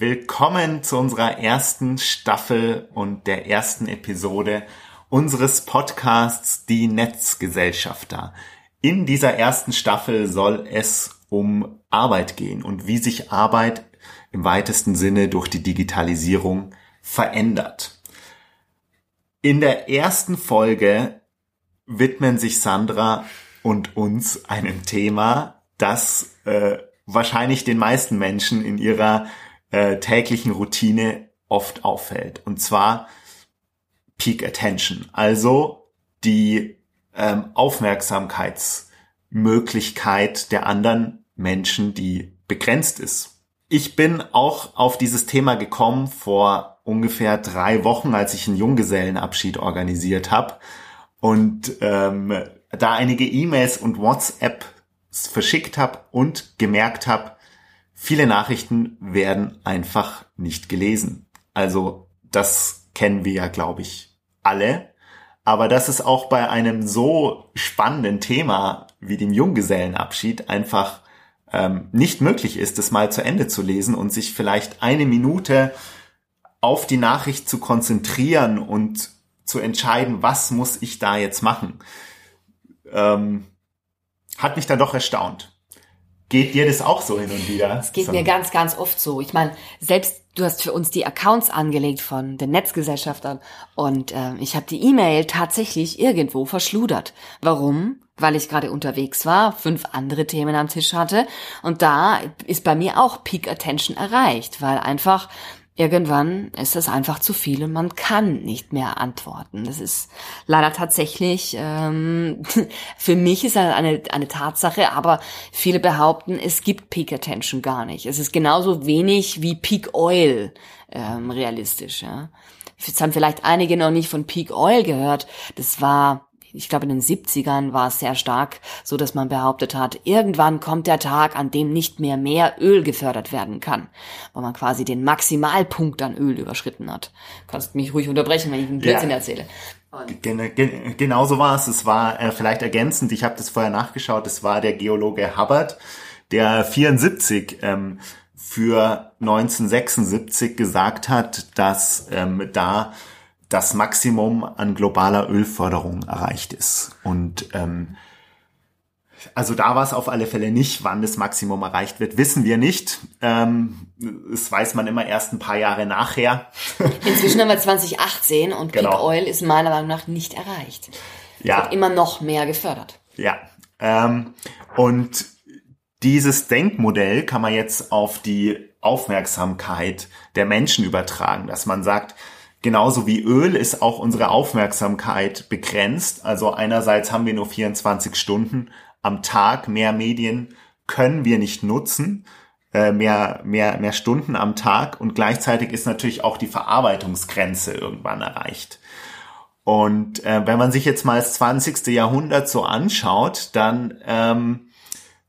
Willkommen zu unserer ersten Staffel und der ersten Episode unseres Podcasts Die Netzgesellschafter. In dieser ersten Staffel soll es um Arbeit gehen und wie sich Arbeit im weitesten Sinne durch die Digitalisierung verändert. In der ersten Folge widmen sich Sandra und uns einem Thema, das äh, wahrscheinlich den meisten Menschen in ihrer äh, täglichen Routine oft auffällt. Und zwar Peak Attention, also die ähm, Aufmerksamkeitsmöglichkeit der anderen Menschen, die begrenzt ist. Ich bin auch auf dieses Thema gekommen vor ungefähr drei Wochen, als ich einen Junggesellenabschied organisiert habe und ähm, da einige E-Mails und WhatsApp verschickt habe und gemerkt habe, viele Nachrichten werden einfach nicht gelesen. Also das kennen wir ja, glaube ich, alle. Aber dass es auch bei einem so spannenden Thema wie dem Junggesellenabschied einfach ähm, nicht möglich ist, es mal zu Ende zu lesen und sich vielleicht eine Minute auf die Nachricht zu konzentrieren und zu entscheiden, was muss ich da jetzt machen ähm, hat mich dann doch erstaunt. Geht dir das auch so hin und wieder? Es geht so. mir ganz, ganz oft so. Ich meine, selbst du hast für uns die Accounts angelegt von den Netzgesellschaftern und äh, ich habe die E-Mail tatsächlich irgendwo verschludert. Warum? Weil ich gerade unterwegs war, fünf andere Themen am Tisch hatte und da ist bei mir auch Peak Attention erreicht, weil einfach irgendwann ist es einfach zu viel und man kann nicht mehr antworten. Das ist leider tatsächlich, ähm, für mich ist das eine, eine Tatsache, aber viele behaupten, es gibt Peak Attention gar nicht. Es ist genauso wenig wie Peak Oil ähm, realistisch. Ja. Jetzt haben vielleicht einige noch nicht von Peak Oil gehört. Das war ich glaube in den 70ern war es sehr stark, so dass man behauptet hat, irgendwann kommt der Tag, an dem nicht mehr mehr Öl gefördert werden kann, wo man quasi den Maximalpunkt an Öl überschritten hat. Du kannst mich ruhig unterbrechen, wenn ich einen Blödsinn ja. erzähle. Gen gen genau so war es. Es war äh, vielleicht ergänzend, ich habe das vorher nachgeschaut, es war der Geologe Hubbard, der 74 ähm, für 1976 gesagt hat, dass ähm, da das Maximum an globaler Ölförderung erreicht ist. Und ähm, also da war es auf alle Fälle nicht, wann das Maximum erreicht wird, wissen wir nicht. Ähm, das weiß man immer erst ein paar Jahre nachher. Inzwischen haben wir 2018 und genau. Peak Oil ist meiner Meinung nach nicht erreicht. Ja. Es wird immer noch mehr gefördert. Ja. Ähm, und dieses Denkmodell kann man jetzt auf die Aufmerksamkeit der Menschen übertragen, dass man sagt, Genauso wie Öl ist auch unsere Aufmerksamkeit begrenzt. Also einerseits haben wir nur 24 Stunden am Tag. Mehr Medien können wir nicht nutzen. Äh, mehr, mehr, mehr Stunden am Tag. Und gleichzeitig ist natürlich auch die Verarbeitungsgrenze irgendwann erreicht. Und äh, wenn man sich jetzt mal das 20. Jahrhundert so anschaut, dann ähm,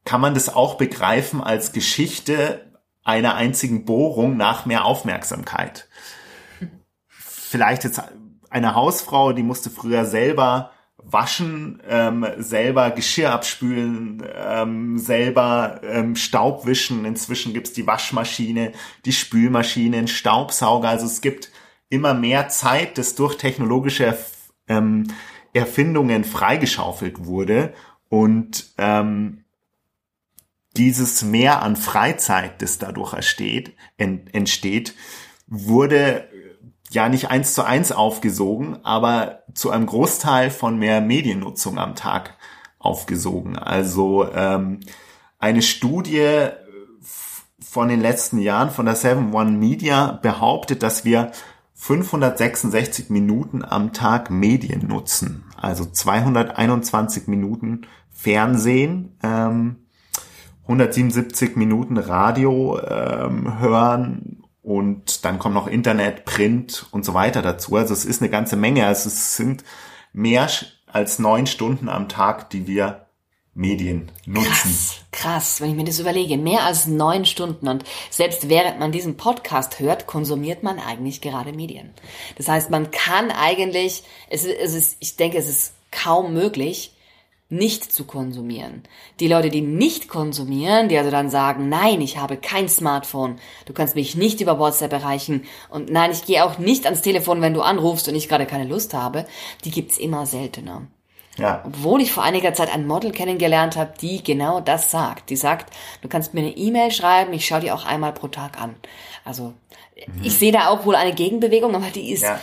kann man das auch begreifen als Geschichte einer einzigen Bohrung nach mehr Aufmerksamkeit vielleicht jetzt eine Hausfrau, die musste früher selber waschen, ähm, selber Geschirr abspülen, ähm, selber ähm, Staub wischen. Inzwischen gibt's die Waschmaschine, die Spülmaschine, den Staubsauger. Also es gibt immer mehr Zeit, das durch technologische ähm, Erfindungen freigeschaufelt wurde. Und ähm, dieses Mehr an Freizeit, das dadurch entsteht, entsteht wurde ja nicht eins zu eins aufgesogen, aber zu einem Großteil von mehr Mediennutzung am Tag aufgesogen. Also ähm, eine Studie von den letzten Jahren von der 7-One Media behauptet, dass wir 566 Minuten am Tag Medien nutzen. Also 221 Minuten Fernsehen, ähm, 177 Minuten Radio ähm, hören, und dann kommt noch Internet, Print und so weiter dazu. Also es ist eine ganze Menge. Also es sind mehr als neun Stunden am Tag, die wir Medien nutzen. Krass, krass, wenn ich mir das überlege, mehr als neun Stunden und selbst während man diesen Podcast hört, konsumiert man eigentlich gerade Medien. Das heißt, man kann eigentlich, es es ist ich denke, es ist kaum möglich, nicht zu konsumieren. Die Leute, die nicht konsumieren, die also dann sagen, nein, ich habe kein Smartphone, du kannst mich nicht über WhatsApp erreichen und nein, ich gehe auch nicht ans Telefon, wenn du anrufst und ich gerade keine Lust habe, die gibt's immer seltener. Ja. Obwohl ich vor einiger Zeit ein Model kennengelernt habe, die genau das sagt. Die sagt, du kannst mir eine E-Mail schreiben, ich schaue die auch einmal pro Tag an. Also mhm. ich sehe da auch wohl eine Gegenbewegung, aber die ist ja.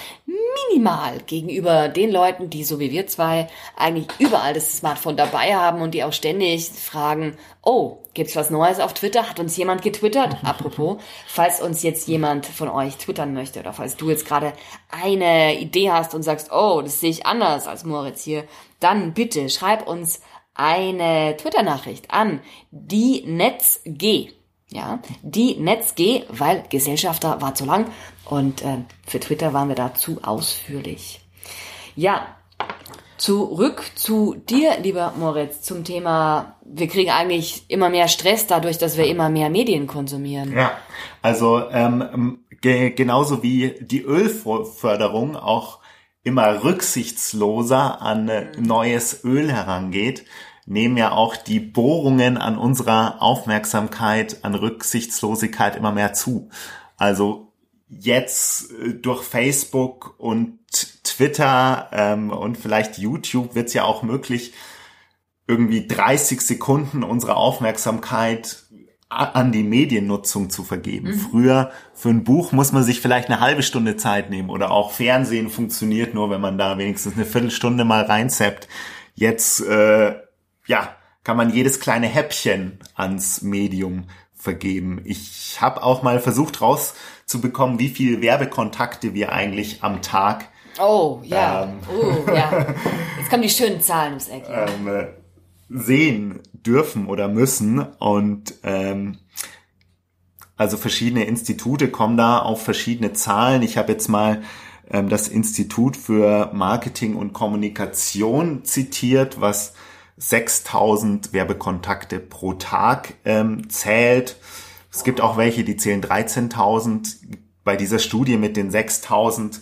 Minimal gegenüber den Leuten, die so wie wir zwei eigentlich überall das Smartphone dabei haben und die auch ständig fragen, oh, gibt's was Neues auf Twitter? Hat uns jemand getwittert? Apropos, falls uns jetzt jemand von euch twittern möchte oder falls du jetzt gerade eine Idee hast und sagst, oh, das sehe ich anders als Moritz hier, dann bitte schreib uns eine Twitter-Nachricht an die NetzG. Ja, die NetzG, weil Gesellschafter war zu lang und äh, für Twitter waren wir da zu ausführlich. Ja, zurück zu dir, lieber Moritz, zum Thema, wir kriegen eigentlich immer mehr Stress dadurch, dass wir immer mehr Medien konsumieren. Ja, also ähm, ge genauso wie die Ölförderung auch immer rücksichtsloser an äh, neues Öl herangeht, nehmen ja auch die Bohrungen an unserer Aufmerksamkeit, an Rücksichtslosigkeit immer mehr zu. Also jetzt äh, durch Facebook und Twitter ähm, und vielleicht YouTube wird es ja auch möglich, irgendwie 30 Sekunden unserer Aufmerksamkeit an die Mediennutzung zu vergeben. Mhm. Früher für ein Buch muss man sich vielleicht eine halbe Stunde Zeit nehmen oder auch Fernsehen funktioniert nur, wenn man da wenigstens eine Viertelstunde mal reinzappt. Jetzt äh, ja kann man jedes kleine Häppchen ans Medium vergeben. Ich habe auch mal versucht rauszubekommen, wie viele Werbekontakte wir eigentlich am Tag Oh ja, ähm, oh ja. Jetzt kommen die schönen Zahlen ums Eck. Ähm, äh, sehen dürfen oder müssen. Und ähm, also verschiedene Institute kommen da auf verschiedene Zahlen. Ich habe jetzt mal ähm, das Institut für Marketing und Kommunikation zitiert, was 6000 Werbekontakte pro Tag ähm, zählt. Es gibt auch welche, die zählen 13.000. Bei dieser Studie mit den 6000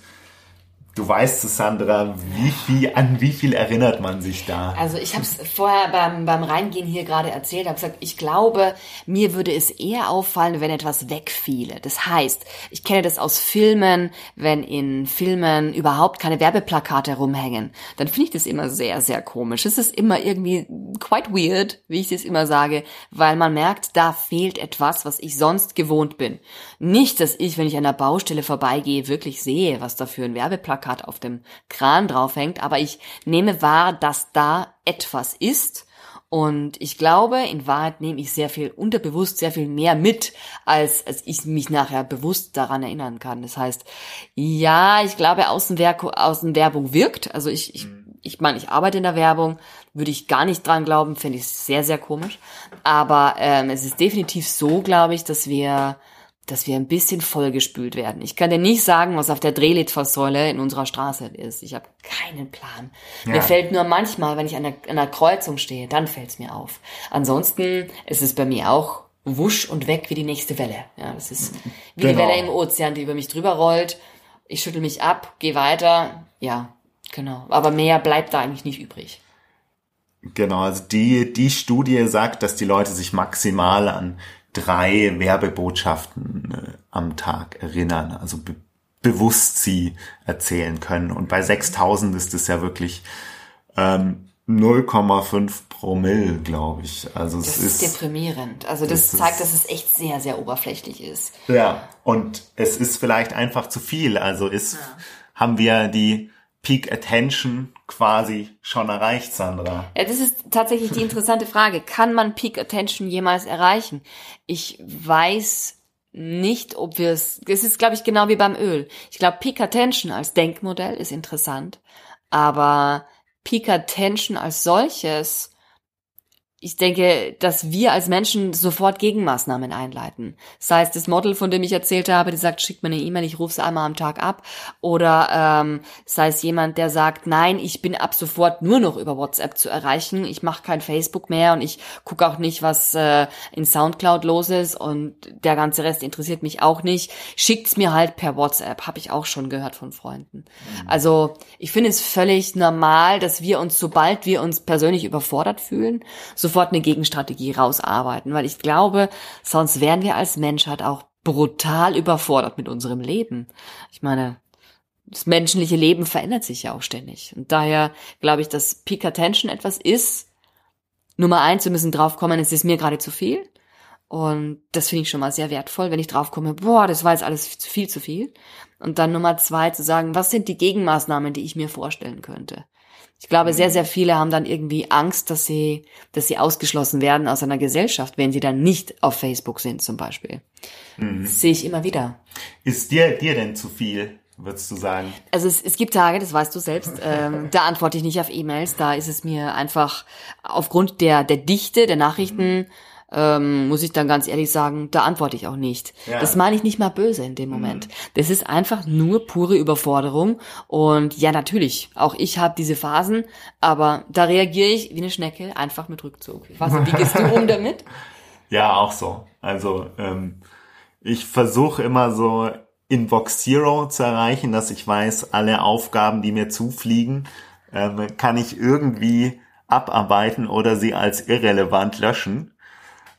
Du weißt Sandra, wie viel, an wie viel erinnert man sich da? Also ich habe es vorher beim, beim Reingehen hier gerade erzählt, habe gesagt, ich glaube, mir würde es eher auffallen, wenn etwas wegfiele. Das heißt, ich kenne das aus Filmen, wenn in Filmen überhaupt keine Werbeplakate rumhängen, dann finde ich das immer sehr, sehr komisch. Es ist immer irgendwie quite weird, wie ich es immer sage, weil man merkt, da fehlt etwas, was ich sonst gewohnt bin. Nicht, dass ich, wenn ich an der Baustelle vorbeigehe, wirklich sehe, was da für ein Werbeplakat Plakat auf dem Kran draufhängt, aber ich nehme wahr, dass da etwas ist. Und ich glaube, in Wahrheit nehme ich sehr viel unterbewusst, sehr viel mehr mit, als, als ich mich nachher bewusst daran erinnern kann. Das heißt, ja, ich glaube, Außenwerbung wirkt. Also ich, ich, mhm. ich meine, ich arbeite in der Werbung, würde ich gar nicht dran glauben, finde ich sehr, sehr komisch. Aber ähm, es ist definitiv so, glaube ich, dass wir dass wir ein bisschen vollgespült werden. Ich kann dir nicht sagen, was auf der Drehlichtfasssäule in unserer Straße ist. Ich habe keinen Plan. Ja. Mir fällt nur manchmal, wenn ich an einer, an einer Kreuzung stehe, dann fällt es mir auf. Ansonsten ist es bei mir auch wusch und weg wie die nächste Welle. Ja, das ist wie genau. die Welle im Ozean, die über mich drüber rollt. Ich schüttel mich ab, gehe weiter. Ja, genau. Aber mehr bleibt da eigentlich nicht übrig. Genau, also die, die Studie sagt, dass die Leute sich maximal an drei Werbebotschaften äh, am Tag erinnern, also be bewusst sie erzählen können. Und bei 6000 ist es ja wirklich ähm, 0,5 Promille, glaube ich. Also das es ist, ist deprimierend. Also das, das zeigt, dass es echt sehr, sehr oberflächlich ist. Ja, und es ist vielleicht einfach zu viel. Also ist, ja. haben wir die Peak Attention quasi schon erreicht, Sandra? Ja, das ist tatsächlich die interessante Frage. Kann man Peak Attention jemals erreichen? Ich weiß nicht, ob wir es, es ist, glaube ich, genau wie beim Öl. Ich glaube, Peak Attention als Denkmodell ist interessant, aber Peak Attention als solches, ich denke, dass wir als Menschen sofort Gegenmaßnahmen einleiten. Sei es das Model, von dem ich erzählt habe, die sagt, schickt mir eine E-Mail, ich rufe es einmal am Tag ab. Oder ähm, sei es jemand, der sagt, nein, ich bin ab sofort nur noch über WhatsApp zu erreichen. Ich mache kein Facebook mehr und ich gucke auch nicht, was äh, in Soundcloud los ist und der ganze Rest interessiert mich auch nicht. Schickt's mir halt per WhatsApp, habe ich auch schon gehört von Freunden. Mhm. Also ich finde es völlig normal, dass wir uns, sobald wir uns persönlich überfordert fühlen, sofort sofort eine Gegenstrategie rausarbeiten, weil ich glaube, sonst wären wir als Menschheit auch brutal überfordert mit unserem Leben. Ich meine, das menschliche Leben verändert sich ja auch ständig. Und daher glaube ich, dass Peak Attention etwas ist. Nummer eins, wir müssen draufkommen, es ist mir gerade zu viel. Und das finde ich schon mal sehr wertvoll, wenn ich draufkomme, boah, das war jetzt alles viel zu viel. Und dann Nummer zwei zu sagen, was sind die Gegenmaßnahmen, die ich mir vorstellen könnte? Ich glaube, sehr, sehr viele haben dann irgendwie Angst, dass sie, dass sie ausgeschlossen werden aus einer Gesellschaft, wenn sie dann nicht auf Facebook sind, zum Beispiel. Mhm. Das sehe ich immer wieder. Ist dir, dir denn zu viel? würdest du sagen? Also es, es gibt Tage, das weißt du selbst, ähm, da antworte ich nicht auf E-Mails, da ist es mir einfach aufgrund der, der Dichte der Nachrichten ähm, muss ich dann ganz ehrlich sagen, da antworte ich auch nicht. Ja. Das meine ich nicht mal böse in dem Moment. Mhm. Das ist einfach nur pure Überforderung. Und ja, natürlich, auch ich habe diese Phasen, aber da reagiere ich wie eine Schnecke einfach mit Rückzug. Was, wie gehst du um damit? Ja, auch so. Also ähm, ich versuche immer so Inbox Zero zu erreichen, dass ich weiß, alle Aufgaben, die mir zufliegen, ähm, kann ich irgendwie abarbeiten oder sie als irrelevant löschen.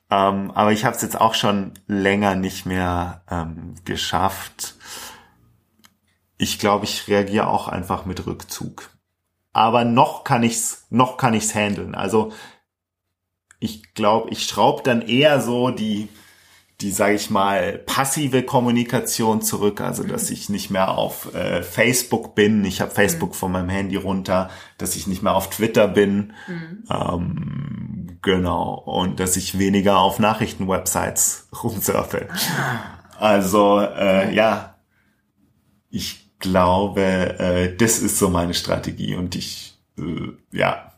Ähm, aber ich habe es jetzt auch schon länger nicht mehr ähm, geschafft. Ich glaube, ich reagiere auch einfach mit Rückzug. Aber noch kann ich's, noch kann ich's handeln. Also ich glaube, ich schraube dann eher so die die, sage ich mal, passive Kommunikation zurück, also dass ich nicht mehr auf äh, Facebook bin, ich habe Facebook mhm. von meinem Handy runter, dass ich nicht mehr auf Twitter bin, mhm. ähm, genau, und dass ich weniger auf Nachrichtenwebsites rumsurfe. Also äh, ja, ich glaube, äh, das ist so meine Strategie. Und ich, äh, ja,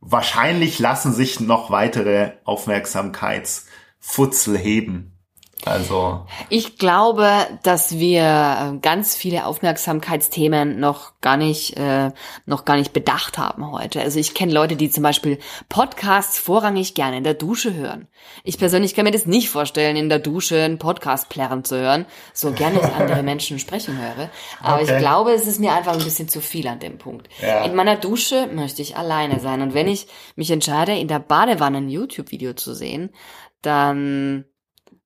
wahrscheinlich lassen sich noch weitere Aufmerksamkeits Futzel heben. Also. Ich glaube, dass wir äh, ganz viele Aufmerksamkeitsthemen noch gar nicht, äh, noch gar nicht bedacht haben heute. Also ich kenne Leute, die zum Beispiel Podcasts vorrangig gerne in der Dusche hören. Ich persönlich kann mir das nicht vorstellen, in der Dusche einen Podcast plärren zu hören, so gerne ich andere Menschen sprechen höre. Aber okay. ich glaube, es ist mir einfach ein bisschen zu viel an dem Punkt. Ja. In meiner Dusche möchte ich alleine sein. Und wenn ich mich entscheide, in der Badewanne ein YouTube-Video zu sehen, dann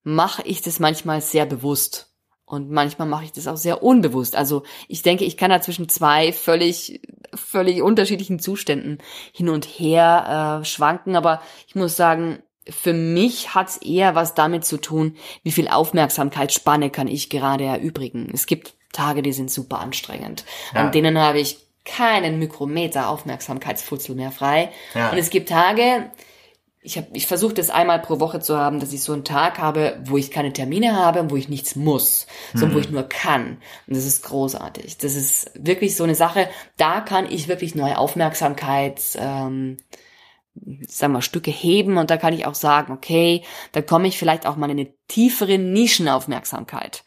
mache ich das manchmal sehr bewusst. Und manchmal mache ich das auch sehr unbewusst. Also ich denke, ich kann da zwischen zwei völlig, völlig unterschiedlichen Zuständen hin und her äh, schwanken. Aber ich muss sagen, für mich hat's eher was damit zu tun, wie viel Aufmerksamkeitsspanne kann ich gerade erübrigen. Es gibt Tage, die sind super anstrengend. Ja. An denen habe ich keinen Mikrometer Aufmerksamkeitsfutzel mehr frei. Ja. Und es gibt Tage, ich habe ich versuche das einmal pro Woche zu haben, dass ich so einen Tag habe, wo ich keine Termine habe und wo ich nichts muss, sondern mhm. wo ich nur kann. Und das ist großartig. Das ist wirklich so eine Sache, da kann ich wirklich neue Aufmerksamkeit, ähm, sagen wir, Stücke heben und da kann ich auch sagen, okay, da komme ich vielleicht auch mal in eine tiefere Nischenaufmerksamkeit.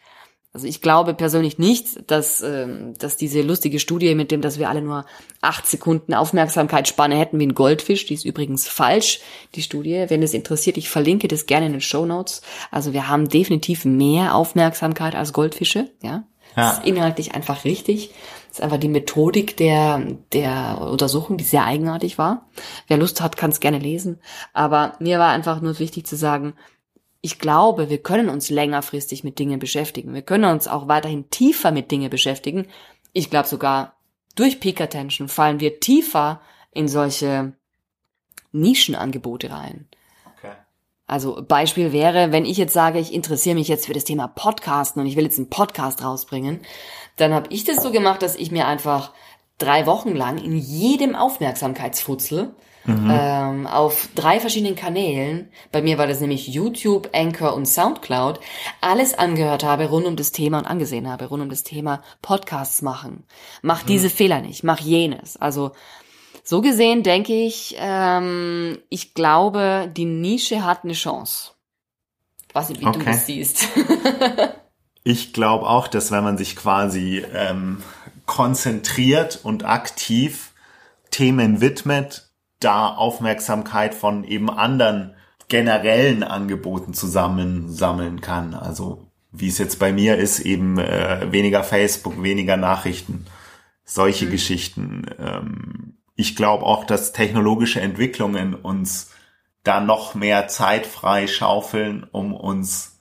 Also ich glaube persönlich nicht, dass, ähm, dass diese lustige Studie mit dem, dass wir alle nur acht Sekunden Aufmerksamkeitsspanne hätten wie ein Goldfisch, die ist übrigens falsch, die Studie. Wenn es interessiert, ich verlinke das gerne in den Show Notes. Also wir haben definitiv mehr Aufmerksamkeit als Goldfische, ja. ja. Das ist inhaltlich einfach richtig. Das ist einfach die Methodik der, der Untersuchung, die sehr eigenartig war. Wer Lust hat, kann es gerne lesen. Aber mir war einfach nur wichtig zu sagen, ich glaube, wir können uns längerfristig mit Dingen beschäftigen. Wir können uns auch weiterhin tiefer mit Dingen beschäftigen. Ich glaube sogar, durch Peak Attention fallen wir tiefer in solche Nischenangebote rein. Okay. Also Beispiel wäre, wenn ich jetzt sage, ich interessiere mich jetzt für das Thema Podcasten und ich will jetzt einen Podcast rausbringen, dann habe ich das so gemacht, dass ich mir einfach drei Wochen lang in jedem Aufmerksamkeitsfutzel mhm. ähm, auf drei verschiedenen Kanälen, bei mir war das nämlich YouTube, Anchor und Soundcloud, alles angehört habe rund um das Thema und angesehen habe, rund um das Thema Podcasts machen. Mach mhm. diese Fehler nicht, mach jenes. Also So gesehen denke ich, ähm, ich glaube, die Nische hat eine Chance. Nicht, wie okay. du das siehst. ich glaube auch, dass wenn man sich quasi ähm, konzentriert und aktiv Themen widmet, da Aufmerksamkeit von eben anderen generellen Angeboten zusammensammeln kann. Also wie es jetzt bei mir ist, eben äh, weniger Facebook, weniger Nachrichten, solche mhm. Geschichten. Ähm, ich glaube auch, dass technologische Entwicklungen uns da noch mehr Zeit frei schaufeln, um uns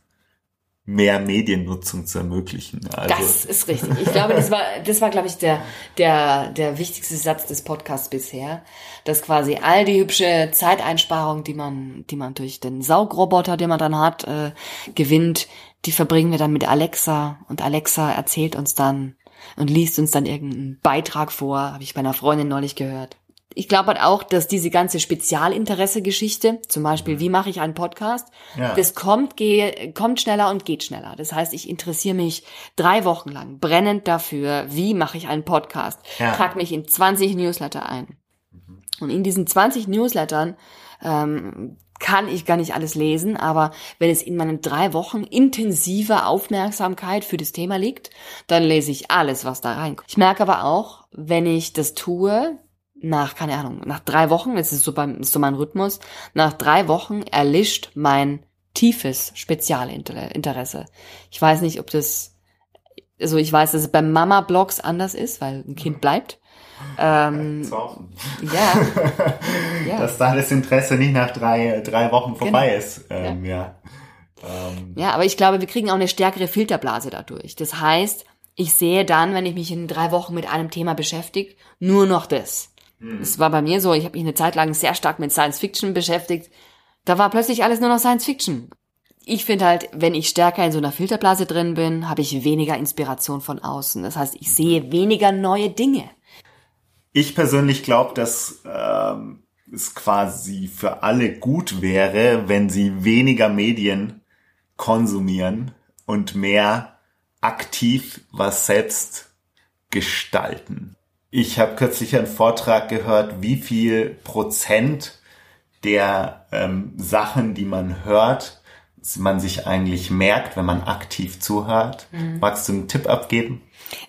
mehr Mediennutzung zu ermöglichen. Also. Das ist richtig. Ich glaube, das war, das war, glaube ich, der, der, der wichtigste Satz des Podcasts bisher, dass quasi all die hübsche Zeiteinsparung, die man, die man durch den Saugroboter, den man dann hat, äh, gewinnt, die verbringen wir dann mit Alexa und Alexa erzählt uns dann und liest uns dann irgendeinen Beitrag vor, habe ich bei einer Freundin neulich gehört ich glaube halt auch, dass diese ganze Spezialinteresse-Geschichte, zum Beispiel, wie mache ich einen Podcast, ja. das kommt, gehe, kommt schneller und geht schneller. Das heißt, ich interessiere mich drei Wochen lang brennend dafür, wie mache ich einen Podcast, ja. trage mich in 20 Newsletter ein. Und in diesen 20 Newslettern ähm, kann ich gar nicht alles lesen, aber wenn es in meinen drei Wochen intensiver Aufmerksamkeit für das Thema liegt, dann lese ich alles, was da reinkommt. Ich merke aber auch, wenn ich das tue, nach, keine Ahnung, nach drei Wochen, das ist so, beim, ist so mein Rhythmus, nach drei Wochen erlischt mein tiefes Spezialinteresse. Ich weiß nicht, ob das, also ich weiß, dass es bei Mama-Blogs anders ist, weil ein Kind bleibt. Ähm, ja, ja. Dass da das Interesse nicht nach drei, drei Wochen vorbei genau. ist. Ähm, ja. Ja. Ähm. ja, aber ich glaube, wir kriegen auch eine stärkere Filterblase dadurch. Das heißt, ich sehe dann, wenn ich mich in drei Wochen mit einem Thema beschäftige, nur noch das. Hm. Es war bei mir so, ich habe mich eine Zeit lang sehr stark mit Science Fiction beschäftigt. Da war plötzlich alles nur noch Science Fiction. Ich finde halt, wenn ich stärker in so einer Filterblase drin bin, habe ich weniger Inspiration von außen. Das heißt, ich sehe weniger neue Dinge. Ich persönlich glaube, dass ähm, es quasi für alle gut wäre, wenn sie weniger Medien konsumieren und mehr aktiv was selbst gestalten. Ich habe kürzlich einen Vortrag gehört, wie viel Prozent der ähm, Sachen, die man hört, man sich eigentlich merkt, wenn man aktiv zuhört. Mhm. Magst du einen Tipp abgeben?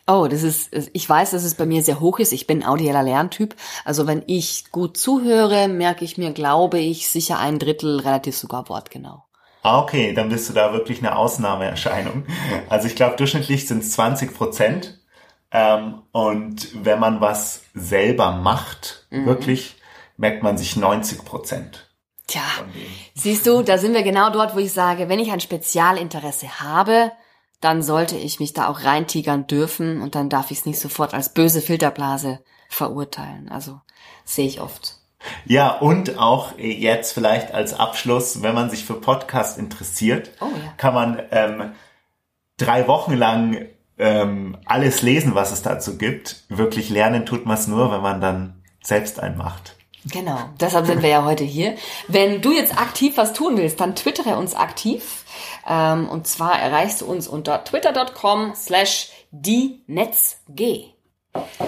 Oh, das ist, ich weiß, dass es bei mir sehr hoch ist. Ich bin audieller Lerntyp. Also wenn ich gut zuhöre, merke ich mir, glaube ich, sicher ein Drittel relativ sogar wortgenau. Ah, okay, dann bist du da wirklich eine Ausnahmeerscheinung. Also ich glaube, durchschnittlich sind es 20 Prozent. Ähm, und wenn man was selber macht, mhm. wirklich, merkt man sich 90 Prozent. Tja, siehst du, da sind wir genau dort, wo ich sage, wenn ich ein Spezialinteresse habe, dann sollte ich mich da auch reintigern dürfen und dann darf ich es nicht sofort als böse Filterblase verurteilen. Also sehe ich oft. Ja, und auch jetzt vielleicht als Abschluss, wenn man sich für Podcast interessiert, oh, ja. kann man ähm, drei Wochen lang ähm, alles lesen, was es dazu gibt. Wirklich lernen tut man es nur, wenn man dann selbst einen macht. Genau, deshalb sind wir ja heute hier. Wenn du jetzt aktiv was tun willst, dann twittere uns aktiv. Ähm, und zwar erreichst du uns unter twitter.com slash die Netzg.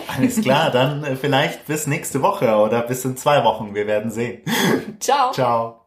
Alles klar, dann äh, vielleicht bis nächste Woche oder bis in zwei Wochen. Wir werden sehen. Ciao. Ciao.